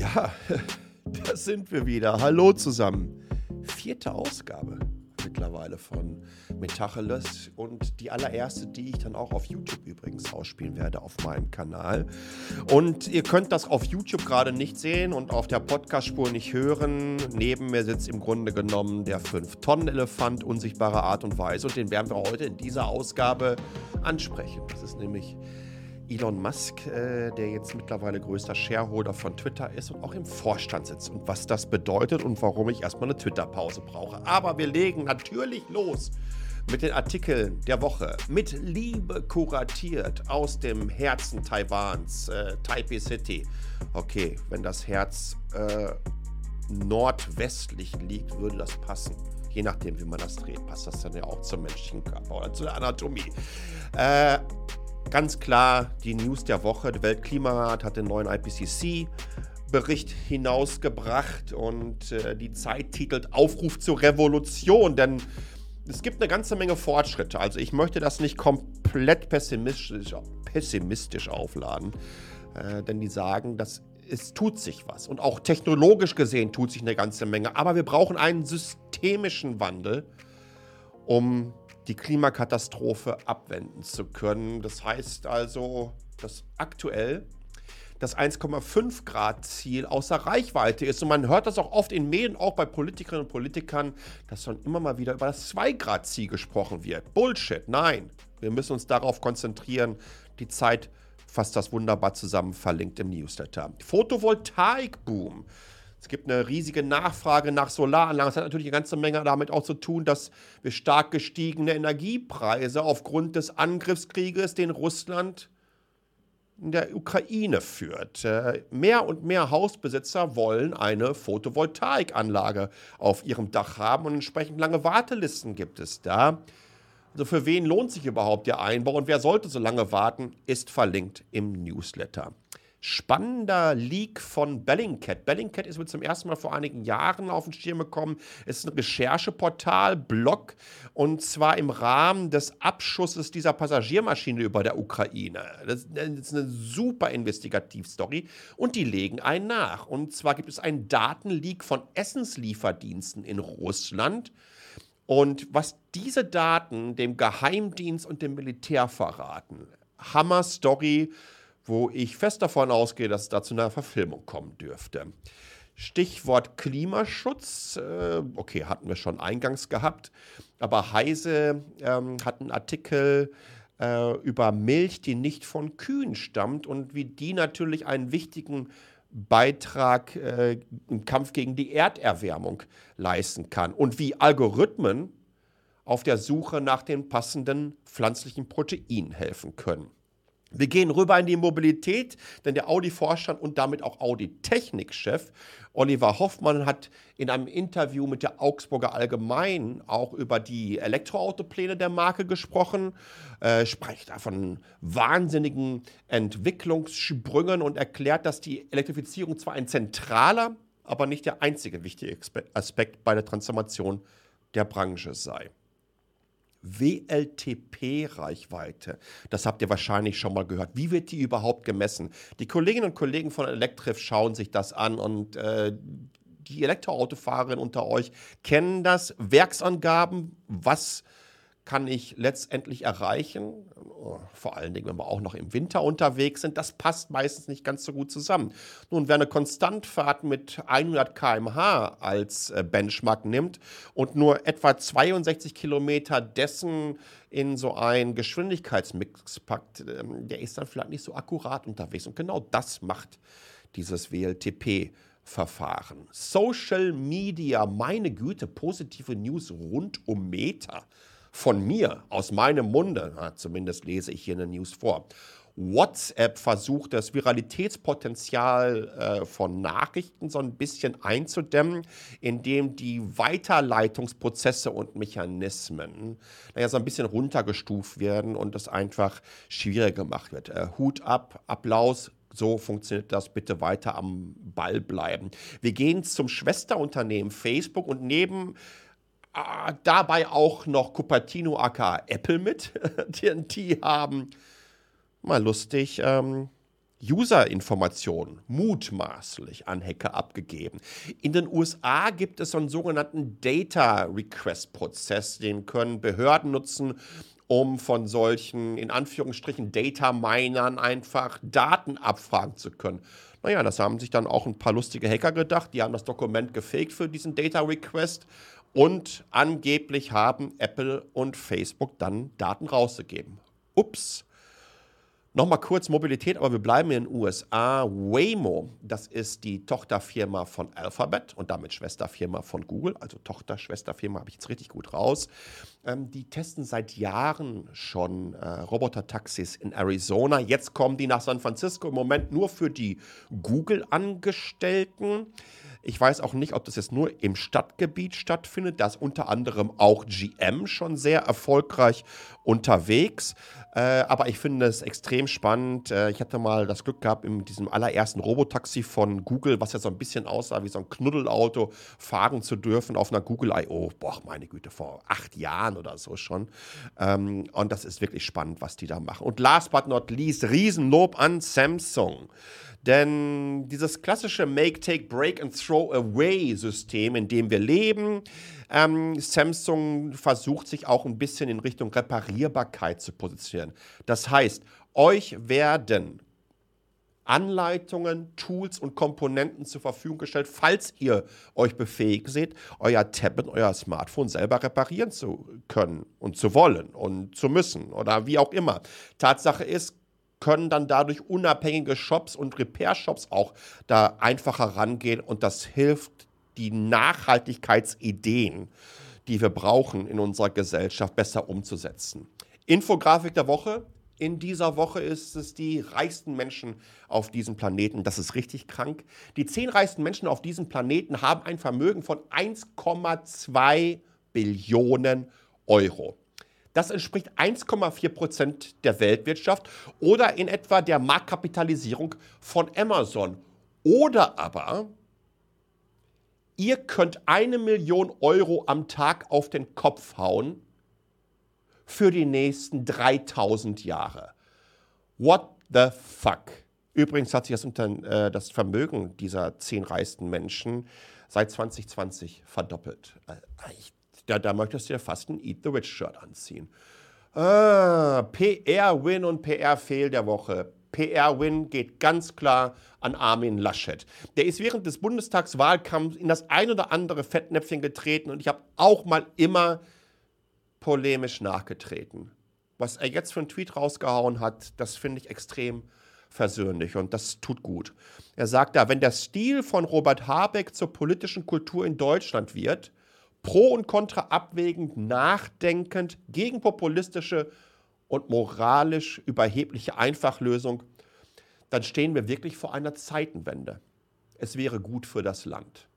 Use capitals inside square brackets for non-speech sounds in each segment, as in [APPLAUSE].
Ja, [LAUGHS] da sind wir wieder. Hallo zusammen. Vierte Ausgabe mittlerweile von Metacheles und die allererste, die ich dann auch auf YouTube übrigens ausspielen werde auf meinem Kanal. Und ihr könnt das auf YouTube gerade nicht sehen und auf der Podcast-Spur nicht hören. Neben mir sitzt im Grunde genommen der 5-Tonnen-Elefant unsichtbarer Art und Weise und den werden wir heute in dieser Ausgabe ansprechen. Das ist nämlich Elon Musk, äh, der jetzt mittlerweile größter Shareholder von Twitter ist und auch im Vorstand sitzt und was das bedeutet und warum ich erstmal eine Twitter-Pause brauche. Aber wir legen natürlich los mit den Artikeln der Woche. Mit Liebe kuratiert aus dem Herzen Taiwans, äh, Taipei City. Okay, wenn das Herz äh, nordwestlich liegt, würde das passen. Je nachdem, wie man das dreht, passt das dann ja auch zum menschlichen Körper oder zur Anatomie. Äh, Ganz klar die News der Woche. Der Weltklimarat hat den neuen IPCC-Bericht hinausgebracht und äh, die Zeit titelt Aufruf zur Revolution, denn es gibt eine ganze Menge Fortschritte. Also ich möchte das nicht komplett pessimistisch, pessimistisch aufladen, äh, denn die sagen, dass es tut sich was. Und auch technologisch gesehen tut sich eine ganze Menge. Aber wir brauchen einen systemischen Wandel, um die Klimakatastrophe abwenden zu können. Das heißt also, dass aktuell das 1,5 Grad Ziel außer Reichweite ist. Und man hört das auch oft in Medien, auch bei Politikerinnen und Politikern, dass dann immer mal wieder über das 2 Grad Ziel gesprochen wird. Bullshit, nein. Wir müssen uns darauf konzentrieren. Die Zeit fasst das wunderbar zusammen, verlinkt im Newsletter. Photovoltaikboom. Es gibt eine riesige Nachfrage nach Solaranlagen. Das hat natürlich eine ganze Menge damit auch zu tun, dass wir stark gestiegene Energiepreise aufgrund des Angriffskrieges, den Russland in der Ukraine führt. Äh, mehr und mehr Hausbesitzer wollen eine Photovoltaikanlage auf ihrem Dach haben und entsprechend lange Wartelisten gibt es da. Also für wen lohnt sich überhaupt der Einbau und wer sollte so lange warten, ist verlinkt im Newsletter spannender Leak von Bellingcat. Bellingcat ist mir zum ersten Mal vor einigen Jahren auf den Schirm gekommen. Es ist ein Rechercheportal, Blog, und zwar im Rahmen des Abschusses dieser Passagiermaschine über der Ukraine. Das ist eine super Investigativstory und die legen einen nach. Und zwar gibt es einen Datenleak von Essenslieferdiensten in Russland. Und was diese Daten dem Geheimdienst und dem Militär verraten, Hammer Story wo ich fest davon ausgehe, dass es da zu einer Verfilmung kommen dürfte. Stichwort Klimaschutz, äh, okay, hatten wir schon eingangs gehabt, aber Heise ähm, hat einen Artikel äh, über Milch, die nicht von Kühen stammt und wie die natürlich einen wichtigen Beitrag äh, im Kampf gegen die Erderwärmung leisten kann und wie Algorithmen auf der Suche nach den passenden pflanzlichen Proteinen helfen können. Wir gehen rüber in die Mobilität, denn der Audi-Vorstand und damit auch Audi-Technikchef Oliver Hoffmann hat in einem Interview mit der Augsburger Allgemein auch über die Elektroautopläne der Marke gesprochen, äh, spricht da von wahnsinnigen Entwicklungssprüngen und erklärt, dass die Elektrifizierung zwar ein zentraler, aber nicht der einzige wichtige Aspekt bei der Transformation der Branche sei. WLTP-Reichweite. Das habt ihr wahrscheinlich schon mal gehört. Wie wird die überhaupt gemessen? Die Kolleginnen und Kollegen von Elektrif schauen sich das an und äh, die Elektroautofahrerinnen unter euch kennen das. Werksangaben, was kann ich letztendlich erreichen, vor allen Dingen, wenn wir auch noch im Winter unterwegs sind, das passt meistens nicht ganz so gut zusammen. Nun, wer eine Konstantfahrt mit 100 km/h als äh, Benchmark nimmt und nur etwa 62 Kilometer dessen in so einen Geschwindigkeitsmix packt, ähm, der ist dann vielleicht nicht so akkurat unterwegs. Und genau das macht dieses WLTP. Verfahren. Social Media, meine Güte, positive News rund um Meta von mir, aus meinem Munde, zumindest lese ich hier eine News vor. WhatsApp versucht, das Viralitätspotenzial äh, von Nachrichten so ein bisschen einzudämmen, indem die Weiterleitungsprozesse und Mechanismen naja, so ein bisschen runtergestuft werden und es einfach schwieriger gemacht wird. Äh, Hut ab, Applaus, so funktioniert das. Bitte weiter am Ball bleiben. Wir gehen zum Schwesterunternehmen Facebook und neben dabei auch noch Cupertino aka Apple mit. [LAUGHS] die haben mal lustig ähm, User-Informationen mutmaßlich an Hacker abgegeben. In den USA gibt es so einen sogenannten Data Request-Prozess, den können Behörden nutzen, um von solchen, in Anführungsstrichen, Data-Minern einfach Daten abfragen zu können. Naja, das haben sich dann auch ein paar lustige Hacker gedacht. Die haben das Dokument gefaked für diesen Data Request und angeblich haben Apple und Facebook dann Daten rausgegeben. Ups. Nochmal kurz Mobilität, aber wir bleiben in den USA. Waymo, das ist die Tochterfirma von Alphabet und damit Schwesterfirma von Google, also Tochter-Schwesterfirma, habe ich jetzt richtig gut raus. Ähm, die testen seit Jahren schon äh, Roboter-Taxis in Arizona. Jetzt kommen die nach San Francisco im Moment nur für die Google-Angestellten. Ich weiß auch nicht, ob das jetzt nur im Stadtgebiet stattfindet. Da ist unter anderem auch GM schon sehr erfolgreich unterwegs. Äh, aber ich finde es extrem spannend. Äh, ich hatte mal das Glück gehabt, in diesem allerersten Robotaxi von Google, was ja so ein bisschen aussah wie so ein Knuddelauto, fahren zu dürfen auf einer Google I.O. Boah, meine Güte, vor acht Jahren oder so schon. Ähm, und das ist wirklich spannend, was die da machen. Und last but not least, Riesenlob an Samsung. Denn dieses klassische Make, Take, Break and Throw Away System, in dem wir leben, ähm, Samsung versucht sich auch ein bisschen in Richtung Reparierbarkeit zu positionieren. Das heißt, euch werden Anleitungen, Tools und Komponenten zur Verfügung gestellt, falls ihr euch befähigt seht, euer Tablet, euer Smartphone selber reparieren zu können und zu wollen und zu müssen oder wie auch immer. Tatsache ist, können dann dadurch unabhängige Shops und Repair-Shops auch da einfacher rangehen und das hilft, die Nachhaltigkeitsideen, die wir brauchen in unserer Gesellschaft, besser umzusetzen. Infografik der Woche. In dieser Woche ist es die reichsten Menschen auf diesem Planeten. Das ist richtig krank. Die zehn reichsten Menschen auf diesem Planeten haben ein Vermögen von 1,2 Billionen Euro. Das entspricht 1,4 Prozent der Weltwirtschaft oder in etwa der Marktkapitalisierung von Amazon. Oder aber ihr könnt eine Million Euro am Tag auf den Kopf hauen für die nächsten 3000 Jahre. What the fuck? Übrigens hat sich das, unter, äh, das Vermögen dieser zehn reichsten Menschen seit 2020 verdoppelt. Äh, ich da, da möchtest du ja fast ein Eat the Rich Shirt anziehen. Ah, PR-Win und PR-Fehl der Woche. PR-Win geht ganz klar an Armin Laschet. Der ist während des Bundestagswahlkampfs in das ein oder andere Fettnäpfchen getreten und ich habe auch mal immer polemisch nachgetreten. Was er jetzt für einen Tweet rausgehauen hat, das finde ich extrem versöhnlich und das tut gut. Er sagt da, wenn der Stil von Robert Habeck zur politischen Kultur in Deutschland wird, pro und contra abwägend, nachdenkend, gegen populistische und moralisch überhebliche Einfachlösung, dann stehen wir wirklich vor einer Zeitenwende. Es wäre gut für das Land.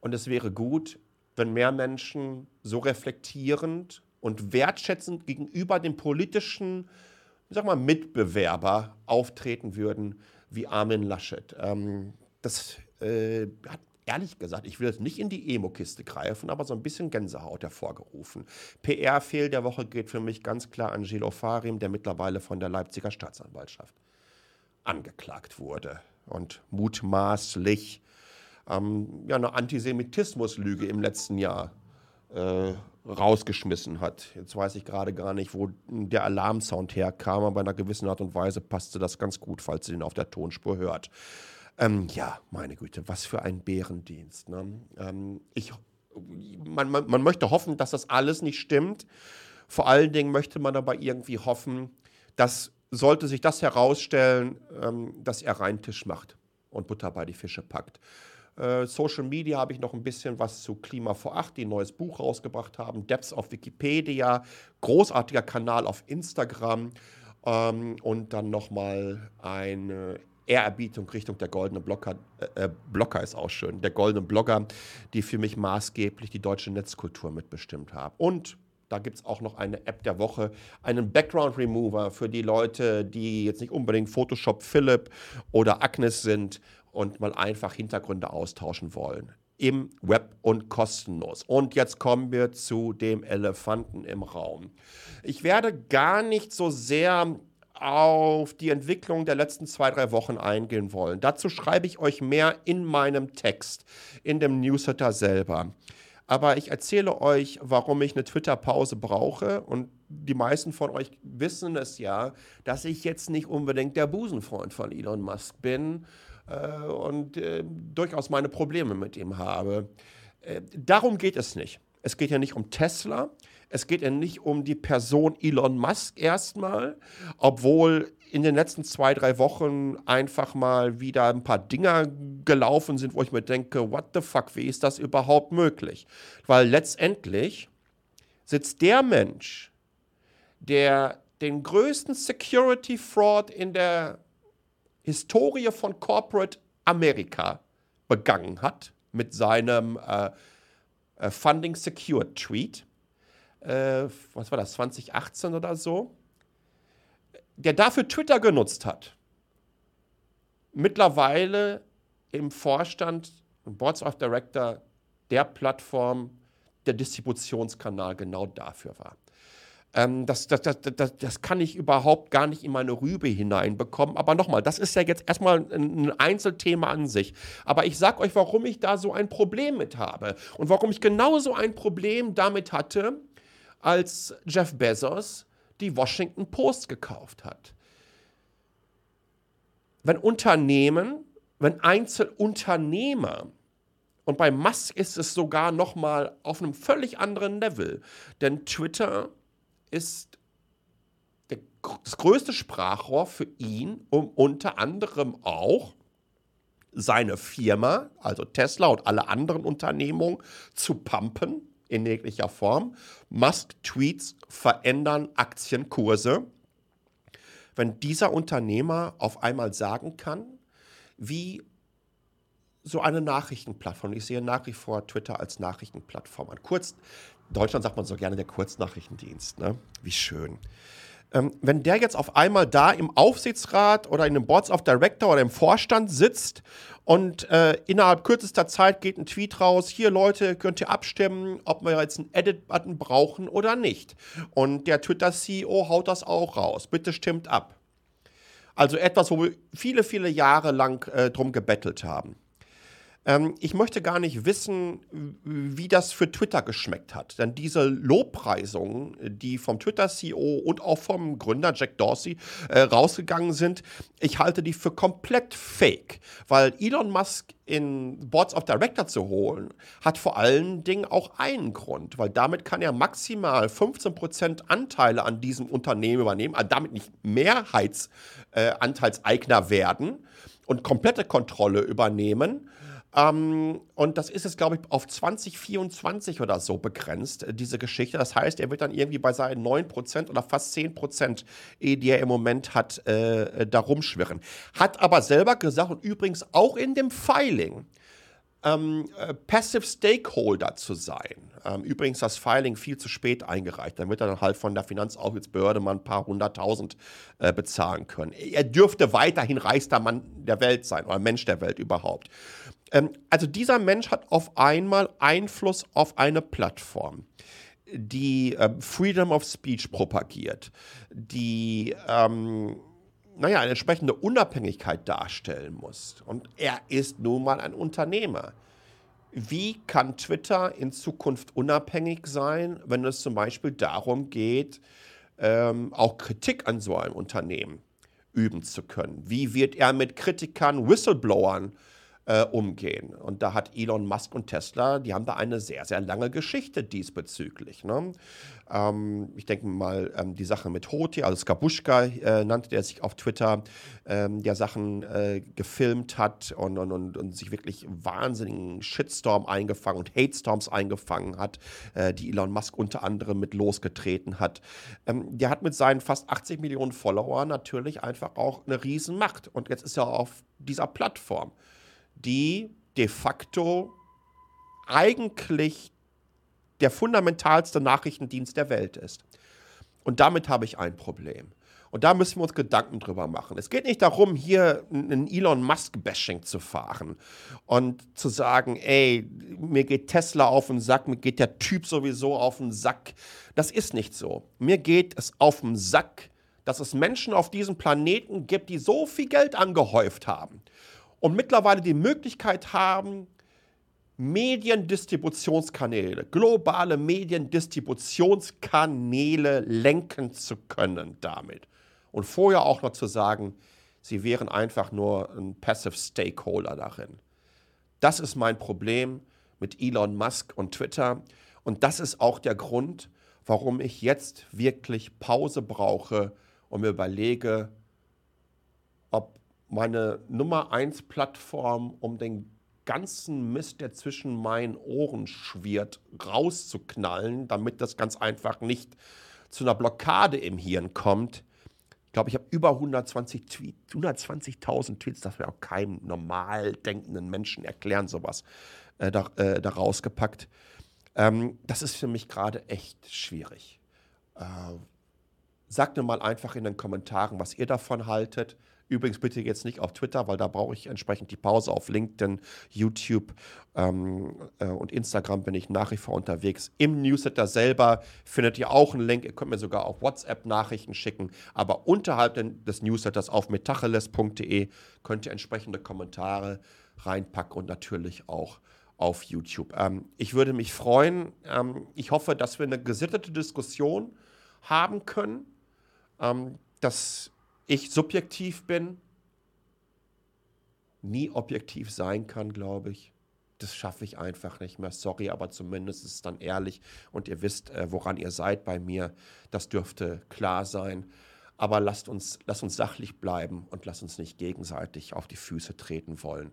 Und es wäre gut, wenn mehr Menschen so reflektierend und wertschätzend gegenüber dem politischen sag mal, Mitbewerber auftreten würden wie Armin Laschet. Ähm, das äh, hat ehrlich gesagt, ich will jetzt nicht in die Emo-Kiste greifen, aber so ein bisschen Gänsehaut hervorgerufen. PR-Fehl der Woche geht für mich ganz klar an Gilo Farim, der mittlerweile von der Leipziger Staatsanwaltschaft angeklagt wurde und mutmaßlich ähm, ja, eine Antisemitismuslüge im letzten Jahr äh, rausgeschmissen hat. Jetzt weiß ich gerade gar nicht, wo der Alarmsound herkam, aber in einer gewissen Art und Weise passte das ganz gut, falls ihr ihn auf der Tonspur hört. Ähm, ja, meine Güte, was für ein Bärendienst. Ne? Ähm, ich, man, man, man möchte hoffen, dass das alles nicht stimmt. Vor allen Dingen möchte man aber irgendwie hoffen, dass sollte sich das herausstellen, ähm, dass er rein Tisch macht und Butter bei die Fische packt. Äh, Social Media habe ich noch ein bisschen was zu Klima vor Acht, die ein neues Buch rausgebracht haben. Depths auf Wikipedia, großartiger Kanal auf Instagram ähm, und dann nochmal eine Ehrerbietung Richtung der goldene Blocker. Äh, äh, Blocker ist auch schön. Der goldene Blogger, die für mich maßgeblich die deutsche Netzkultur mitbestimmt haben. Und da gibt es auch noch eine App der Woche, einen Background Remover für die Leute, die jetzt nicht unbedingt Photoshop Philipp oder Agnes sind und mal einfach Hintergründe austauschen wollen. Im Web und kostenlos. Und jetzt kommen wir zu dem Elefanten im Raum. Ich werde gar nicht so sehr auf die Entwicklung der letzten zwei, drei Wochen eingehen wollen. Dazu schreibe ich euch mehr in meinem Text, in dem Newsletter selber. Aber ich erzähle euch, warum ich eine Twitter-Pause brauche. Und die meisten von euch wissen es ja, dass ich jetzt nicht unbedingt der Busenfreund von Elon Musk bin äh, und äh, durchaus meine Probleme mit ihm habe. Äh, darum geht es nicht. Es geht ja nicht um Tesla. Es geht ja nicht um die Person Elon Musk erstmal, obwohl in den letzten zwei, drei Wochen einfach mal wieder ein paar Dinger gelaufen sind, wo ich mir denke, what the fuck, wie ist das überhaupt möglich? Weil letztendlich sitzt der Mensch, der den größten Security Fraud in der Historie von Corporate Amerika begangen hat mit seinem äh, äh, Funding Secure Tweet, äh, was war das, 2018 oder so, der dafür Twitter genutzt hat, mittlerweile im Vorstand, im Boards of Director der Plattform, der Distributionskanal genau dafür war. Ähm, das, das, das, das, das kann ich überhaupt gar nicht in meine Rübe hineinbekommen. Aber nochmal, das ist ja jetzt erstmal ein Einzelthema an sich. Aber ich sage euch, warum ich da so ein Problem mit habe. Und warum ich genauso ein Problem damit hatte, als Jeff Bezos die Washington Post gekauft hat. Wenn Unternehmen, wenn Einzelunternehmer und bei Musk ist es sogar noch mal auf einem völlig anderen Level, denn Twitter ist der, das größte Sprachrohr für ihn, um unter anderem auch seine Firma, also Tesla und alle anderen Unternehmungen, zu pumpen in jeglicher Form. Musk-Tweets verändern Aktienkurse. Wenn dieser Unternehmer auf einmal sagen kann, wie so eine Nachrichtenplattform, ich sehe nach wie vor Twitter als Nachrichtenplattform an. Kurz, Deutschland sagt man so gerne der Kurznachrichtendienst, ne? Wie schön. Ähm, wenn der jetzt auf einmal da im Aufsichtsrat oder in den Boards of Director oder im Vorstand sitzt und äh, innerhalb kürzester Zeit geht ein Tweet raus, hier Leute, könnt ihr abstimmen, ob wir jetzt einen Edit-Button brauchen oder nicht. Und der Twitter-CEO haut das auch raus. Bitte stimmt ab. Also etwas, wo wir viele, viele Jahre lang äh, drum gebettelt haben. Ähm, ich möchte gar nicht wissen, wie das für Twitter geschmeckt hat. Denn diese Lobpreisungen, die vom Twitter-CEO und auch vom Gründer Jack Dorsey äh, rausgegangen sind, ich halte die für komplett fake. Weil Elon Musk in Boards of Director zu holen, hat vor allen Dingen auch einen Grund, weil damit kann er maximal 15% Anteile an diesem Unternehmen übernehmen, also damit nicht Mehrheitsanteilseigner äh, werden und komplette Kontrolle übernehmen ähm, und das ist jetzt, glaube ich, auf 2024 oder so begrenzt, äh, diese Geschichte. Das heißt, er wird dann irgendwie bei seinen 9% oder fast 10%, die er im Moment hat, äh, da rumschwirren. Hat aber selber gesagt und übrigens auch in dem Filing, ähm, äh, Passive Stakeholder zu sein. Ähm, übrigens das Filing viel zu spät eingereicht. Dann wird er dann halt von der Finanzaufsichtsbehörde mal ein paar hunderttausend äh, bezahlen können. Er dürfte weiterhin reichster Mann der Welt sein oder Mensch der Welt überhaupt. Ähm, also dieser Mensch hat auf einmal Einfluss auf eine Plattform die äh, Freedom of Speech propagiert, die ähm, naja, eine entsprechende Unabhängigkeit darstellen muss. Und er ist nun mal ein Unternehmer. Wie kann Twitter in Zukunft unabhängig sein, wenn es zum Beispiel darum geht, ähm, auch Kritik an so einem Unternehmen üben zu können? Wie wird er mit Kritikern, Whistleblowern äh, umgehen. Und da hat Elon Musk und Tesla, die haben da eine sehr, sehr lange Geschichte diesbezüglich. Ne? Ähm, ich denke mal, ähm, die Sache mit Hoti, also Skabuschka äh, nannte der sich auf Twitter, ähm, der Sachen äh, gefilmt hat und, und, und, und, sich wirklich wahnsinnigen Shitstorm eingefangen und Hate-Storms eingefangen hat, äh, die Elon Musk unter anderem mit losgetreten hat. Ähm, der hat mit seinen fast 80 Millionen Followern natürlich einfach auch eine Riesenmacht. Und jetzt ist er auf dieser Plattform die de facto eigentlich der fundamentalste Nachrichtendienst der Welt ist. Und damit habe ich ein Problem. Und da müssen wir uns Gedanken drüber machen. Es geht nicht darum, hier ein Elon Musk-Bashing zu fahren und zu sagen, ey, mir geht Tesla auf den Sack, mir geht der Typ sowieso auf den Sack. Das ist nicht so. Mir geht es auf den Sack, dass es Menschen auf diesem Planeten gibt, die so viel Geld angehäuft haben und mittlerweile die Möglichkeit haben, Mediendistributionskanäle, globale Mediendistributionskanäle lenken zu können damit. Und vorher auch noch zu sagen, sie wären einfach nur ein Passive Stakeholder darin. Das ist mein Problem mit Elon Musk und Twitter. Und das ist auch der Grund, warum ich jetzt wirklich Pause brauche und mir überlege, ob meine Nummer 1 Plattform um den ganzen Mist, der zwischen meinen Ohren schwirrt, rauszuknallen, damit das ganz einfach nicht zu einer Blockade im Hirn kommt. Ich glaube, ich habe über 120 Tweet, 120.000 Tweets, das wäre auch keinem normal denkenden Menschen erklären, sowas äh, da, äh, da rausgepackt. Ähm, das ist für mich gerade echt schwierig. Äh, sagt mir mal einfach in den Kommentaren, was ihr davon haltet. Übrigens bitte jetzt nicht auf Twitter, weil da brauche ich entsprechend die Pause. Auf LinkedIn, YouTube ähm, äh, und Instagram bin ich nach wie vor unterwegs. Im Newsletter selber findet ihr auch einen Link. Ihr könnt mir sogar auf WhatsApp Nachrichten schicken. Aber unterhalb des Newsletters auf metacheles.de könnt ihr entsprechende Kommentare reinpacken und natürlich auch auf YouTube. Ähm, ich würde mich freuen. Ähm, ich hoffe, dass wir eine gesittete Diskussion haben können. Ähm, dass ich subjektiv bin, nie objektiv sein kann, glaube ich. Das schaffe ich einfach nicht mehr. Sorry, aber zumindest ist es dann ehrlich und ihr wisst, äh, woran ihr seid bei mir. Das dürfte klar sein. Aber lasst uns, lasst uns sachlich bleiben und lasst uns nicht gegenseitig auf die Füße treten wollen.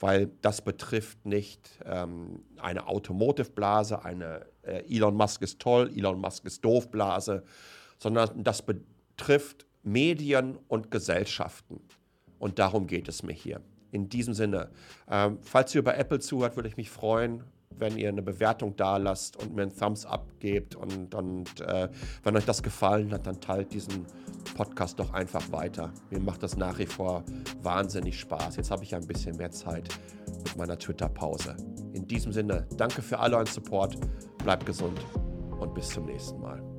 Weil das betrifft nicht ähm, eine Automotive-Blase, eine äh, Elon Musk ist toll, Elon Musk ist doof Blase, sondern das betrifft Medien und Gesellschaften. Und darum geht es mir hier. In diesem Sinne, ähm, falls ihr über Apple zuhört, würde ich mich freuen, wenn ihr eine Bewertung da lasst und mir einen Thumbs up gebt. Und, und äh, wenn euch das gefallen hat, dann teilt diesen Podcast doch einfach weiter. Mir macht das nach wie vor wahnsinnig Spaß. Jetzt habe ich ja ein bisschen mehr Zeit mit meiner Twitter-Pause. In diesem Sinne, danke für all euren Support, bleibt gesund und bis zum nächsten Mal.